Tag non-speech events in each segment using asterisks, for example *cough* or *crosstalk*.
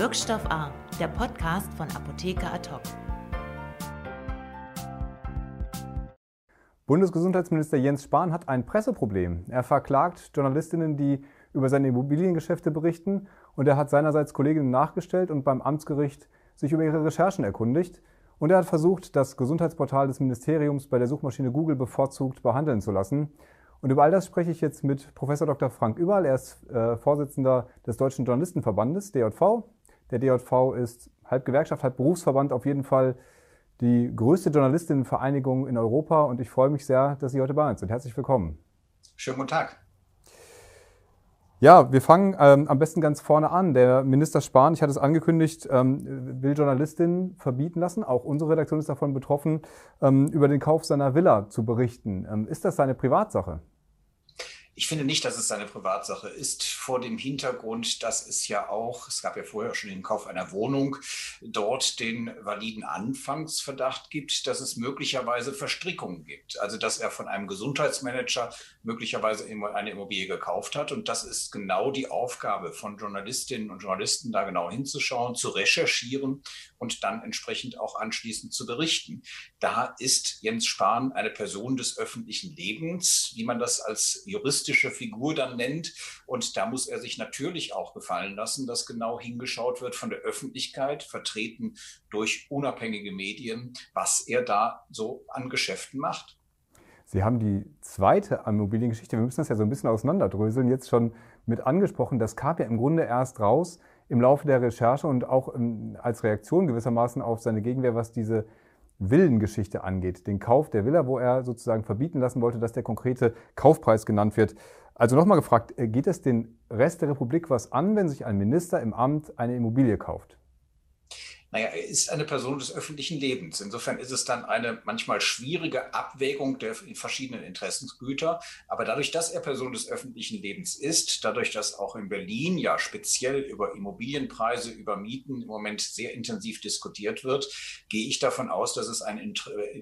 Wirkstoff A, der Podcast von Apotheker Ad Bundesgesundheitsminister Jens Spahn hat ein Presseproblem. Er verklagt Journalistinnen, die über seine Immobiliengeschäfte berichten, und er hat seinerseits Kolleginnen nachgestellt und beim Amtsgericht sich über ihre Recherchen erkundigt. Und er hat versucht, das Gesundheitsportal des Ministeriums bei der Suchmaschine Google bevorzugt behandeln zu lassen. Und über all das spreche ich jetzt mit Professor Dr. Frank Überl. Er ist äh, Vorsitzender des Deutschen Journalistenverbandes, DJV. Der DJV ist halb Gewerkschaft, halb Berufsverband, auf jeden Fall die größte Journalistinnenvereinigung in Europa. Und ich freue mich sehr, dass Sie heute bei uns sind. Herzlich willkommen. Schönen guten Tag. Ja, wir fangen ähm, am besten ganz vorne an. Der Minister Spahn, ich hatte es angekündigt, ähm, will Journalistinnen verbieten lassen. Auch unsere Redaktion ist davon betroffen, ähm, über den Kauf seiner Villa zu berichten. Ähm, ist das seine Privatsache? Ich finde nicht, dass es seine Privatsache ist, vor dem Hintergrund, dass es ja auch, es gab ja vorher schon den Kauf einer Wohnung, dort den validen Anfangsverdacht gibt, dass es möglicherweise Verstrickungen gibt. Also dass er von einem Gesundheitsmanager möglicherweise eine Immobilie gekauft hat. Und das ist genau die Aufgabe von Journalistinnen und Journalisten, da genau hinzuschauen, zu recherchieren und dann entsprechend auch anschließend zu berichten. Da ist Jens Spahn eine Person des öffentlichen Lebens, wie man das als juristisch juristische Figur dann nennt. Und da muss er sich natürlich auch gefallen lassen, dass genau hingeschaut wird von der Öffentlichkeit, vertreten durch unabhängige Medien, was er da so an Geschäften macht. Sie haben die zweite Immobiliengeschichte, wir müssen das ja so ein bisschen auseinanderdröseln, jetzt schon mit angesprochen. Das kam ja im Grunde erst raus im Laufe der Recherche und auch ähm, als Reaktion gewissermaßen auf seine Gegenwehr, was diese Villengeschichte angeht, den Kauf der Villa, wo er sozusagen verbieten lassen wollte, dass der konkrete Kaufpreis genannt wird. Also nochmal gefragt, äh, geht es den Rest der Republik was an, wenn sich ein Minister im Amt eine Immobilie kauft? Naja, er ist eine Person des öffentlichen Lebens. Insofern ist es dann eine manchmal schwierige Abwägung der verschiedenen Interessensgüter. Aber dadurch, dass er Person des öffentlichen Lebens ist, dadurch, dass auch in Berlin ja speziell über Immobilienpreise, über Mieten im Moment sehr intensiv diskutiert wird, gehe ich davon aus, dass es ein,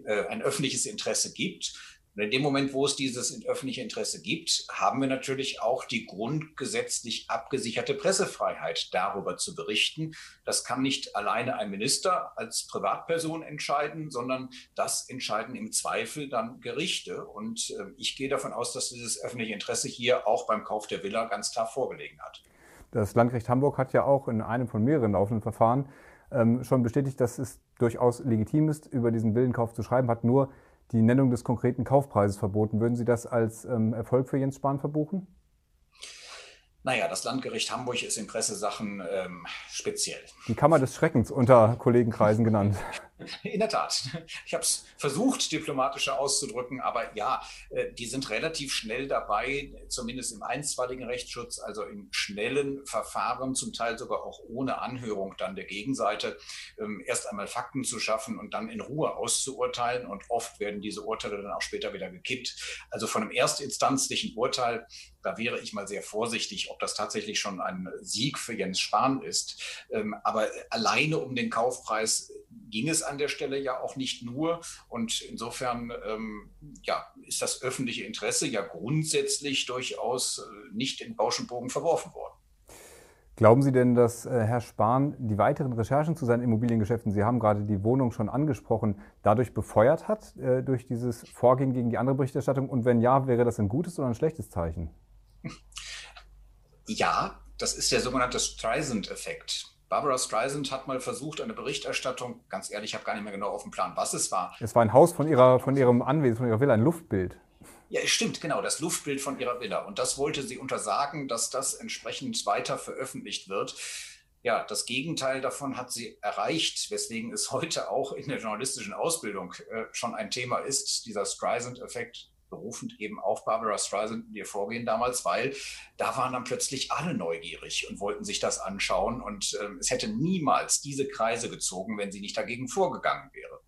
äh, ein öffentliches Interesse gibt und in dem Moment, wo es dieses öffentliche Interesse gibt, haben wir natürlich auch die grundgesetzlich abgesicherte Pressefreiheit, darüber zu berichten. Das kann nicht alleine ein Minister als Privatperson entscheiden, sondern das entscheiden im Zweifel dann Gerichte. Und äh, ich gehe davon aus, dass dieses öffentliche Interesse hier auch beim Kauf der Villa ganz klar vorgelegen hat. Das Landgericht Hamburg hat ja auch in einem von mehreren laufenden Verfahren ähm, schon bestätigt, dass es durchaus legitim ist, über diesen Villenkauf zu schreiben, hat nur die Nennung des konkreten Kaufpreises verboten. Würden Sie das als ähm, Erfolg für Jens Spahn verbuchen? Naja, das Landgericht Hamburg ist in Pressesachen ähm, speziell. Die Kammer des Schreckens unter Kollegenkreisen genannt. *laughs* In der Tat. Ich habe es versucht, diplomatischer auszudrücken, aber ja, äh, die sind relativ schnell dabei, zumindest im einstweiligen Rechtsschutz, also im schnellen Verfahren, zum Teil sogar auch ohne Anhörung dann der Gegenseite, ähm, erst einmal Fakten zu schaffen und dann in Ruhe auszuurteilen. Und oft werden diese Urteile dann auch später wieder gekippt. Also von einem erstinstanzlichen Urteil, da wäre ich mal sehr vorsichtig, ob das tatsächlich schon ein Sieg für Jens Spahn ist. Ähm, aber alleine um den Kaufpreis ging es an der Stelle ja auch nicht nur. Und insofern ähm, ja, ist das öffentliche Interesse ja grundsätzlich durchaus äh, nicht in Bauschenbogen verworfen worden. Glauben Sie denn, dass äh, Herr Spahn die weiteren Recherchen zu seinen Immobiliengeschäften, Sie haben gerade die Wohnung schon angesprochen, dadurch befeuert hat, äh, durch dieses Vorgehen gegen die andere Berichterstattung? Und wenn ja, wäre das ein gutes oder ein schlechtes Zeichen? Ja, das ist der sogenannte Streisand-Effekt. Barbara Streisand hat mal versucht, eine Berichterstattung, ganz ehrlich, ich habe gar nicht mehr genau auf dem Plan, was es war. Es war ein Haus von, ihrer, von ihrem Anwesen, von ihrer Villa, ein Luftbild. Ja, es stimmt, genau, das Luftbild von ihrer Villa. Und das wollte sie untersagen, dass das entsprechend weiter veröffentlicht wird. Ja, das Gegenteil davon hat sie erreicht, weswegen es heute auch in der journalistischen Ausbildung äh, schon ein Thema ist, dieser Streisand-Effekt berufend eben auf Barbara Streisand und ihr Vorgehen damals, weil da waren dann plötzlich alle neugierig und wollten sich das anschauen. Und äh, es hätte niemals diese Kreise gezogen, wenn sie nicht dagegen vorgegangen wäre.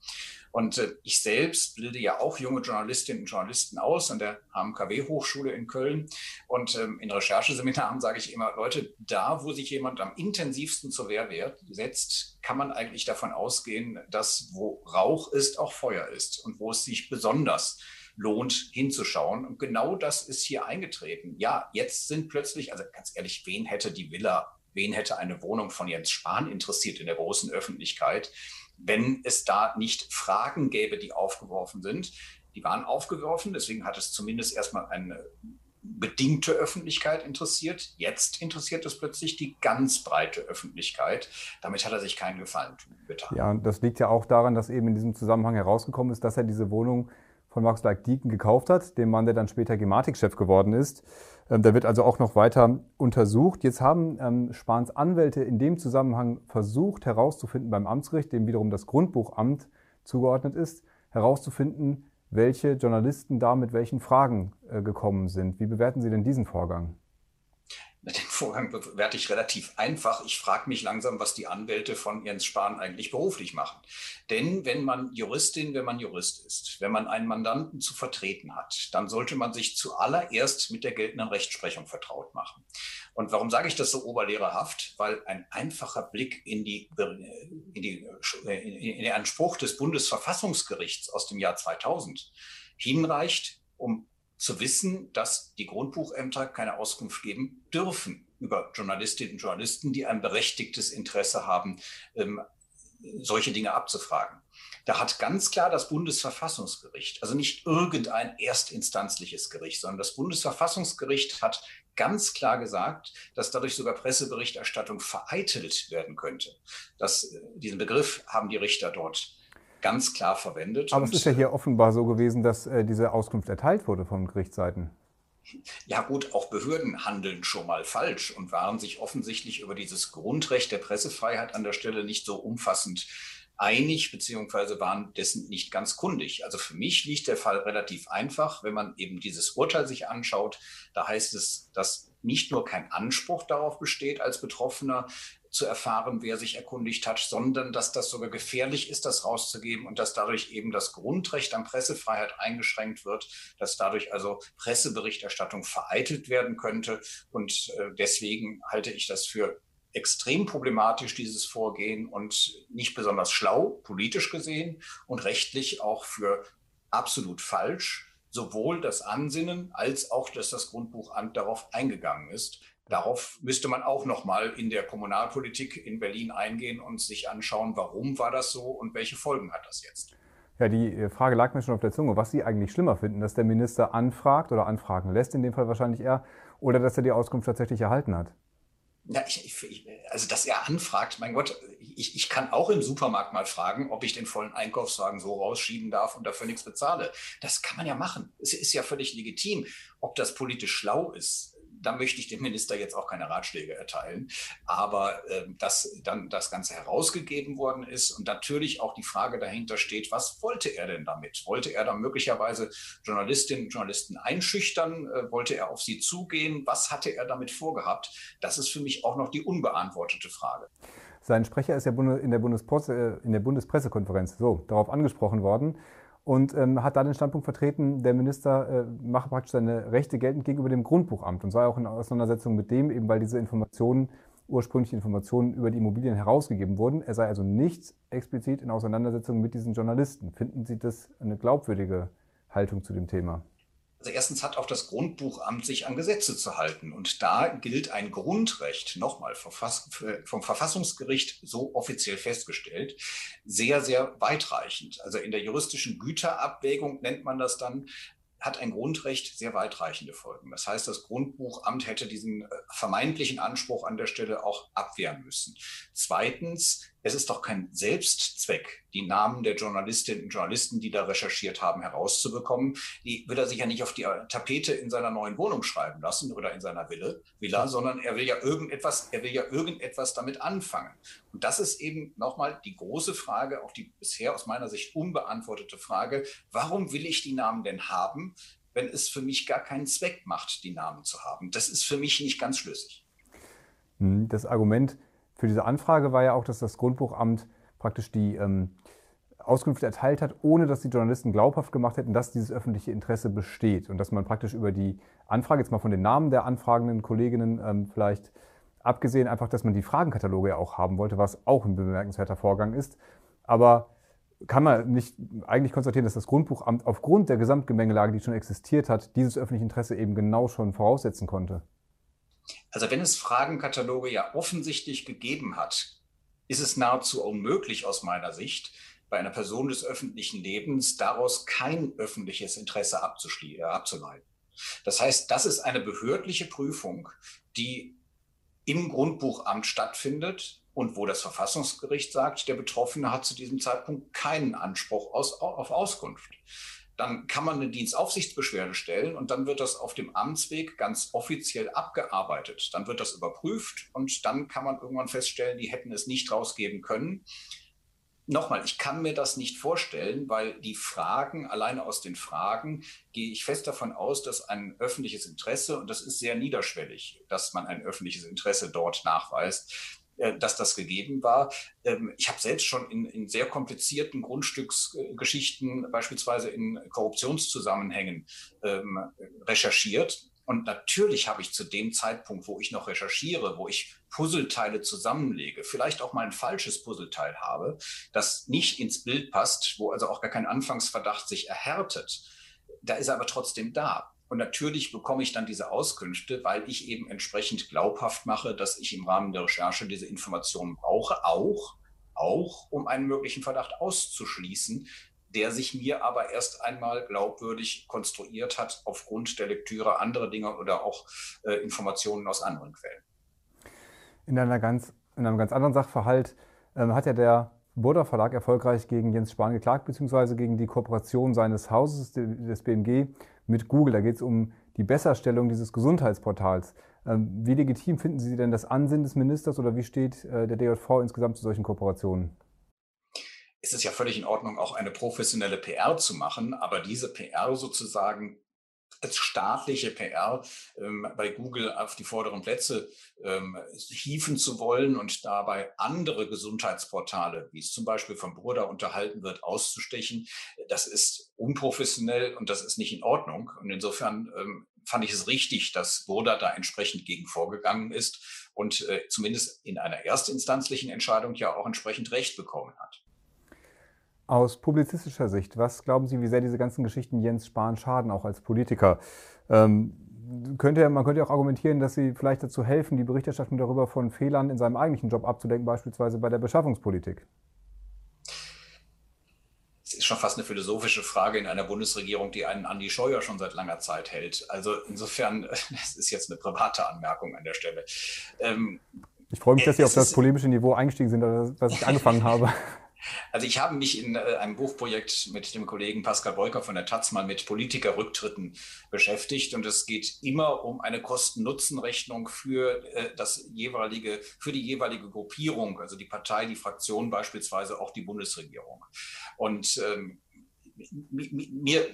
Und äh, ich selbst bilde ja auch junge Journalistinnen und Journalisten aus an der HMKW-Hochschule in Köln. Und ähm, in Rechercheseminaren sage ich immer, Leute, da, wo sich jemand am intensivsten zur Wehr setzt, kann man eigentlich davon ausgehen, dass wo Rauch ist, auch Feuer ist und wo es sich besonders lohnt hinzuschauen. Und genau das ist hier eingetreten. Ja, jetzt sind plötzlich, also ganz ehrlich, wen hätte die Villa wen hätte eine Wohnung von Jens Spahn interessiert in der großen Öffentlichkeit, wenn es da nicht Fragen gäbe, die aufgeworfen sind. Die waren aufgeworfen, deswegen hat es zumindest erstmal eine bedingte Öffentlichkeit interessiert. Jetzt interessiert es plötzlich die ganz breite Öffentlichkeit. Damit hat er sich keinen Gefallen getan. Ja, und das liegt ja auch daran, dass eben in diesem Zusammenhang herausgekommen ist, dass er diese Wohnung von Max Leik-Dieken gekauft hat, dem Mann, der dann später Gematik-Chef geworden ist. Ähm, der wird also auch noch weiter untersucht. Jetzt haben ähm, Spahns Anwälte in dem Zusammenhang versucht herauszufinden beim Amtsgericht, dem wiederum das Grundbuchamt zugeordnet ist, herauszufinden, welche Journalisten da mit welchen Fragen äh, gekommen sind. Wie bewerten Sie denn diesen Vorgang? Den Vorgang bewerte ich relativ einfach. Ich frage mich langsam, was die Anwälte von Jens Spahn eigentlich beruflich machen. Denn wenn man Juristin, wenn man Jurist ist, wenn man einen Mandanten zu vertreten hat, dann sollte man sich zuallererst mit der geltenden Rechtsprechung vertraut machen. Und warum sage ich das so oberlehrerhaft? Weil ein einfacher Blick in, die, in, die, in den Anspruch des Bundesverfassungsgerichts aus dem Jahr 2000 hinreicht, um zu wissen, dass die Grundbuchämter keine Auskunft geben dürfen über Journalistinnen und Journalisten, die ein berechtigtes Interesse haben, ähm, solche Dinge abzufragen. Da hat ganz klar das Bundesverfassungsgericht, also nicht irgendein erstinstanzliches Gericht, sondern das Bundesverfassungsgericht hat ganz klar gesagt, dass dadurch sogar Presseberichterstattung vereitelt werden könnte. Das, äh, diesen Begriff haben die Richter dort ganz klar verwendet. Aber es ist ja hier offenbar so gewesen, dass äh, diese Auskunft erteilt wurde von Gerichtsseiten. Ja gut, auch Behörden handeln schon mal falsch und waren sich offensichtlich über dieses Grundrecht der Pressefreiheit an der Stelle nicht so umfassend einig, beziehungsweise waren dessen nicht ganz kundig. Also für mich liegt der Fall relativ einfach, wenn man eben dieses Urteil sich anschaut. Da heißt es, dass nicht nur kein Anspruch darauf besteht als Betroffener, zu erfahren, wer sich erkundigt hat, sondern dass das sogar gefährlich ist, das rauszugeben und dass dadurch eben das Grundrecht an Pressefreiheit eingeschränkt wird, dass dadurch also Presseberichterstattung vereitelt werden könnte. Und äh, deswegen halte ich das für extrem problematisch, dieses Vorgehen und nicht besonders schlau, politisch gesehen und rechtlich auch für absolut falsch, sowohl das Ansinnen als auch, dass das Grundbuchamt darauf eingegangen ist. Darauf müsste man auch noch mal in der Kommunalpolitik in Berlin eingehen und sich anschauen, warum war das so und welche Folgen hat das jetzt. Ja, die äh, Frage lag mir schon auf der Zunge, was Sie eigentlich schlimmer finden, dass der Minister anfragt oder anfragen lässt, in dem Fall wahrscheinlich er, oder dass er die Auskunft tatsächlich erhalten hat. Ja, ich, ich, also dass er anfragt, mein Gott, ich, ich kann auch im Supermarkt mal fragen, ob ich den vollen Einkaufswagen so rausschieben darf und dafür nichts bezahle. Das kann man ja machen. Es ist ja völlig legitim. Ob das politisch schlau ist, da möchte ich dem Minister jetzt auch keine Ratschläge erteilen. Aber äh, dass dann das Ganze herausgegeben worden ist und natürlich auch die Frage dahinter steht, was wollte er denn damit? Wollte er dann möglicherweise Journalistinnen und Journalisten einschüchtern? Äh, wollte er auf sie zugehen? Was hatte er damit vorgehabt? Das ist für mich auch noch die unbeantwortete Frage. Sein Sprecher ist ja in der, Bundespresse, in der Bundespressekonferenz so darauf angesprochen worden und ähm, hat da den Standpunkt vertreten, der Minister äh, mache praktisch seine Rechte geltend gegenüber dem Grundbuchamt und sei auch in Auseinandersetzung mit dem, eben weil diese Informationen, ursprüngliche Informationen über die Immobilien herausgegeben wurden. Er sei also nicht explizit in Auseinandersetzung mit diesen Journalisten. Finden Sie das eine glaubwürdige Haltung zu dem Thema? Also erstens hat auch das Grundbuchamt sich an Gesetze zu halten. Und da gilt ein Grundrecht, nochmal vom Verfassungsgericht so offiziell festgestellt, sehr, sehr weitreichend. Also in der juristischen Güterabwägung nennt man das dann, hat ein Grundrecht sehr weitreichende Folgen. Das heißt, das Grundbuchamt hätte diesen äh, vermeintlichen Anspruch an der Stelle auch abwehren müssen. Zweitens, es ist doch kein Selbstzweck, die Namen der Journalistinnen und Journalisten, die da recherchiert haben, herauszubekommen. Die wird er sich ja nicht auf die Tapete in seiner neuen Wohnung schreiben lassen oder in seiner Villa, Villa sondern er will ja irgendetwas, er will ja irgendetwas damit anfangen. Und das ist eben nochmal die große Frage, auch die bisher aus meiner Sicht unbeantwortete Frage. Warum will ich die Namen denn haben, wenn es für mich gar keinen Zweck macht, die Namen zu haben? Das ist für mich nicht ganz schlüssig. Hm, das Argument, für diese Anfrage war ja auch, dass das Grundbuchamt praktisch die ähm, Auskünfte erteilt hat, ohne dass die Journalisten glaubhaft gemacht hätten, dass dieses öffentliche Interesse besteht und dass man praktisch über die Anfrage, jetzt mal von den Namen der anfragenden Kolleginnen ähm, vielleicht abgesehen, einfach, dass man die Fragenkataloge ja auch haben wollte, was auch ein bemerkenswerter Vorgang ist. Aber kann man nicht eigentlich konstatieren, dass das Grundbuchamt aufgrund der Gesamtgemengelage, die schon existiert hat, dieses öffentliche Interesse eben genau schon voraussetzen konnte? Also wenn es Fragenkataloge ja offensichtlich gegeben hat, ist es nahezu unmöglich aus meiner Sicht, bei einer Person des öffentlichen Lebens daraus kein öffentliches Interesse äh, abzuleiten. Das heißt, das ist eine behördliche Prüfung, die im Grundbuchamt stattfindet und wo das Verfassungsgericht sagt, der Betroffene hat zu diesem Zeitpunkt keinen Anspruch aus, auf Auskunft. Dann kann man eine Dienstaufsichtsbeschwerde stellen und dann wird das auf dem Amtsweg ganz offiziell abgearbeitet. Dann wird das überprüft und dann kann man irgendwann feststellen, die hätten es nicht rausgeben können nochmal, ich kann mir das nicht vorstellen, weil die Fragen, alleine aus den Fragen, gehe ich fest davon aus, dass ein öffentliches Interesse, und das ist sehr niederschwellig, dass man ein öffentliches Interesse dort nachweist, dass das gegeben war. Ähm, ich habe selbst schon in, in, sehr komplizierten Grundstücksgeschichten, beispielsweise in Korruptionszusammenhängen, ähm, recherchiert. Und natürlich habe ich zu dem Zeitpunkt, wo ich noch recherchiere, wo ich Puzzleteile zusammenlege, vielleicht auch mal ein falsches Puzzleteil habe, das nicht ins Bild passt, wo also auch gar kein Anfangsverdacht sich erhärtet, da ist er aber trotzdem da. Und natürlich bekomme ich dann diese Auskünfte, weil ich eben entsprechend glaubhaft mache, dass ich im Rahmen der Recherche diese Informationen brauche, auch, auch um einen möglichen Verdacht auszuschließen, der sich mir aber erst einmal glaubwürdig konstruiert hat aufgrund der Lektüre anderer Dinge oder auch äh, Informationen aus anderen Quellen. In, einer ganz, in einem ganz anderen Sachverhalt ähm, hat ja der Burda Verlag erfolgreich gegen Jens Spahn geklagt, beziehungsweise gegen die Kooperation seines Hauses, des BMG, mit Google. Da geht es um die Besserstellung dieses Gesundheitsportals. Ähm, wie legitim finden Sie denn das Ansinnen des Ministers oder wie steht äh, der DJV insgesamt zu solchen Kooperationen? ist es ja völlig in Ordnung, auch eine professionelle PR zu machen, aber diese PR sozusagen als staatliche PR ähm, bei Google auf die vorderen Plätze ähm, hieven zu wollen und dabei andere Gesundheitsportale, wie es zum Beispiel von Burda unterhalten wird, auszustechen, das ist unprofessionell und das ist nicht in Ordnung. Und insofern ähm, fand ich es richtig, dass Burda da entsprechend gegen vorgegangen ist und äh, zumindest in einer erstinstanzlichen Entscheidung ja auch entsprechend Recht bekommen hat. Aus publizistischer Sicht, was glauben Sie, wie sehr diese ganzen Geschichten Jens Spahn schaden, auch als Politiker? Ähm, könnte, man könnte auch argumentieren, dass sie vielleicht dazu helfen, die Berichterstattung darüber von Fehlern in seinem eigentlichen Job abzudenken, beispielsweise bei der Beschaffungspolitik. Es ist schon fast eine philosophische Frage in einer Bundesregierung, die einen Andi Scheuer schon seit langer Zeit hält. Also insofern, *laughs* das ist jetzt eine private Anmerkung an der Stelle. Ähm, ich freue mich, dass Sie auf das polemische Niveau eingestiegen sind, was ich angefangen habe. *laughs* Also ich habe mich in äh, einem Buchprojekt mit dem Kollegen Pascal Beuker von der Taz mal mit Politikerrücktritten beschäftigt und es geht immer um eine Kosten-Nutzen-Rechnung für äh, das jeweilige, für die jeweilige Gruppierung, also die Partei, die Fraktion, beispielsweise auch die Bundesregierung. Und ähm, mir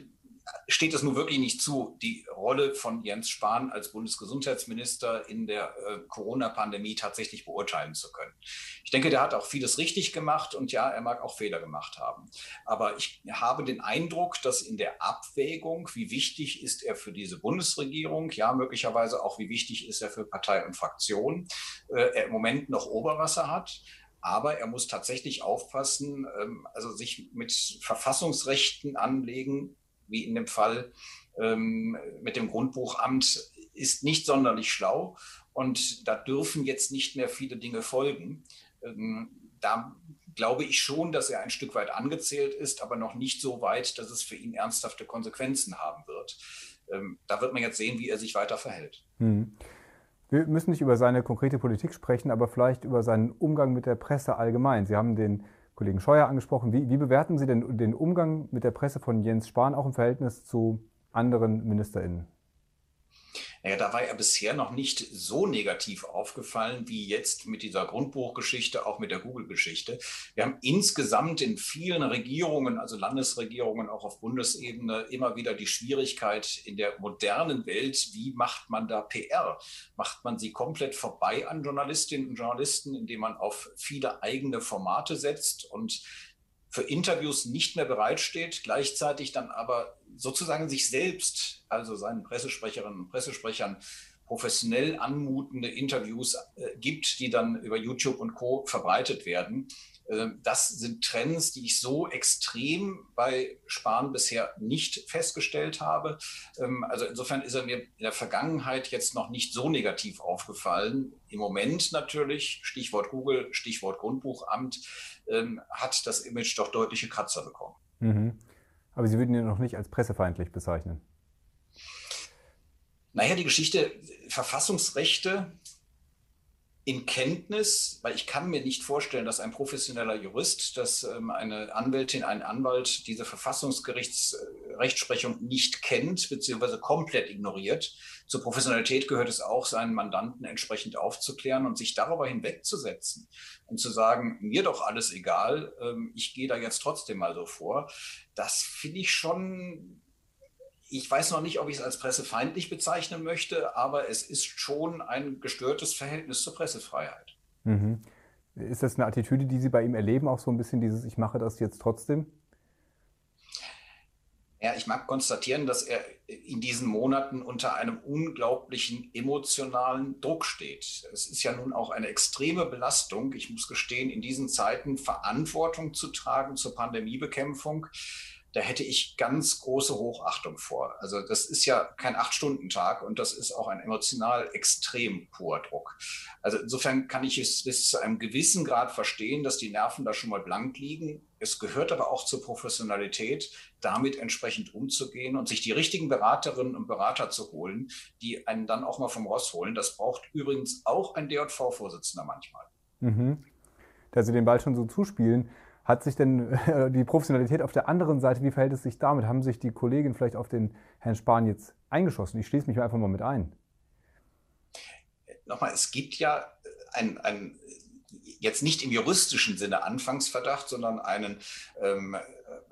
steht es nun wirklich nicht zu, die Rolle von Jens Spahn als Bundesgesundheitsminister in der äh, Corona-Pandemie tatsächlich beurteilen zu können. Ich denke, der hat auch vieles richtig gemacht und ja, er mag auch Fehler gemacht haben. Aber ich habe den Eindruck, dass in der Abwägung, wie wichtig ist er für diese Bundesregierung, ja, möglicherweise auch, wie wichtig ist er für Partei und Fraktion, äh, er im Moment noch Oberwasser hat. Aber er muss tatsächlich aufpassen, ähm, also sich mit Verfassungsrechten anlegen, wie in dem Fall ähm, mit dem Grundbuchamt, ist nicht sonderlich schlau. Und da dürfen jetzt nicht mehr viele Dinge folgen. Ähm, da glaube ich schon, dass er ein Stück weit angezählt ist, aber noch nicht so weit, dass es für ihn ernsthafte Konsequenzen haben wird. Ähm, da wird man jetzt sehen, wie er sich weiter verhält. Hm. Wir müssen nicht über seine konkrete Politik sprechen, aber vielleicht über seinen Umgang mit der Presse allgemein. Sie haben den Kollegen Scheuer angesprochen. Wie, wie bewerten Sie denn den Umgang mit der Presse von Jens Spahn auch im Verhältnis zu anderen MinisterInnen? Naja, da war er bisher noch nicht so negativ aufgefallen wie jetzt mit dieser Grundbuchgeschichte, auch mit der Google-Geschichte. Wir haben insgesamt in vielen Regierungen, also Landesregierungen, auch auf Bundesebene, immer wieder die Schwierigkeit in der modernen Welt, wie macht man da PR? Macht man sie komplett vorbei an Journalistinnen und Journalisten, indem man auf viele eigene Formate setzt und für Interviews nicht mehr bereitsteht, gleichzeitig dann aber sozusagen sich selbst, also seinen Pressesprecherinnen und Pressesprechern, professionell anmutende Interviews äh, gibt, die dann über YouTube und Co verbreitet werden. Ähm, das sind Trends, die ich so extrem bei Spahn bisher nicht festgestellt habe. Ähm, also insofern ist er mir in der Vergangenheit jetzt noch nicht so negativ aufgefallen. Im Moment natürlich, Stichwort Google, Stichwort Grundbuchamt, ähm, hat das Image doch deutliche Kratzer bekommen. Mhm. Aber Sie würden ihn noch nicht als pressefeindlich bezeichnen. Naja, die Geschichte Verfassungsrechte in Kenntnis, weil ich kann mir nicht vorstellen, dass ein professioneller Jurist, dass ähm, eine Anwältin, ein Anwalt diese Verfassungsgerichtsrechtsprechung nicht kennt bzw. komplett ignoriert. Zur Professionalität gehört es auch, seinen Mandanten entsprechend aufzuklären und sich darüber hinwegzusetzen und zu sagen, mir doch alles egal, ähm, ich gehe da jetzt trotzdem mal so vor. Das finde ich schon ich weiß noch nicht, ob ich es als pressefeindlich bezeichnen möchte, aber es ist schon ein gestörtes Verhältnis zur Pressefreiheit. Mhm. Ist das eine Attitüde, die Sie bei ihm erleben, auch so ein bisschen dieses Ich mache das jetzt trotzdem? Ja, ich mag konstatieren, dass er in diesen Monaten unter einem unglaublichen emotionalen Druck steht. Es ist ja nun auch eine extreme Belastung. Ich muss gestehen, in diesen Zeiten Verantwortung zu tragen zur Pandemiebekämpfung da hätte ich ganz große Hochachtung vor. Also das ist ja kein Acht-Stunden-Tag und das ist auch ein emotional extrem hoher Druck. Also insofern kann ich es bis zu einem gewissen Grad verstehen, dass die Nerven da schon mal blank liegen. Es gehört aber auch zur Professionalität, damit entsprechend umzugehen und sich die richtigen Beraterinnen und Berater zu holen, die einen dann auch mal vom Ross holen. Das braucht übrigens auch ein DJV-Vorsitzender manchmal. Mhm. Da Sie den Ball schon so zuspielen, hat sich denn äh, die Professionalität auf der anderen Seite, wie verhält es sich damit? Haben sich die Kolleginnen vielleicht auf den Herrn Spahn jetzt eingeschossen? Ich schließe mich einfach mal mit ein. Nochmal, es gibt ja ein, ein jetzt nicht im juristischen Sinne Anfangsverdacht, sondern einen, ähm,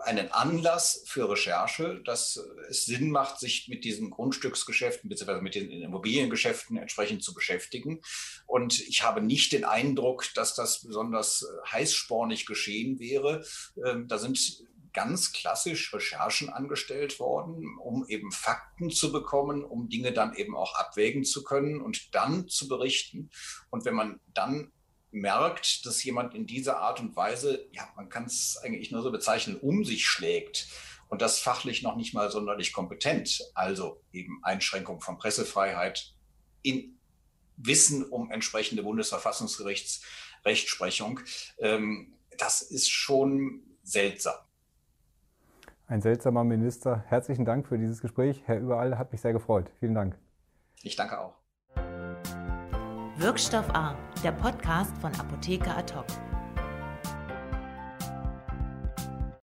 einen Anlass für Recherche, dass es Sinn macht, sich mit diesen Grundstücksgeschäften bzw. mit den Immobiliengeschäften entsprechend zu beschäftigen. Und ich habe nicht den Eindruck, dass das besonders heißspornig geschehen wäre. Ähm, da sind ganz klassisch Recherchen angestellt worden, um eben Fakten zu bekommen, um Dinge dann eben auch abwägen zu können und dann zu berichten. Und wenn man dann merkt, dass jemand in dieser Art und Weise, ja, man kann es eigentlich nur so bezeichnen, um sich schlägt und das fachlich noch nicht mal sonderlich kompetent, also eben Einschränkung von Pressefreiheit in Wissen um entsprechende Bundesverfassungsgerichtsrechtsprechung, ähm, das ist schon seltsam. Ein seltsamer Minister. Herzlichen Dank für dieses Gespräch. Herr Überall, hat mich sehr gefreut. Vielen Dank. Ich danke auch. Wirkstoff A, der Podcast von Apotheker Ad hoc.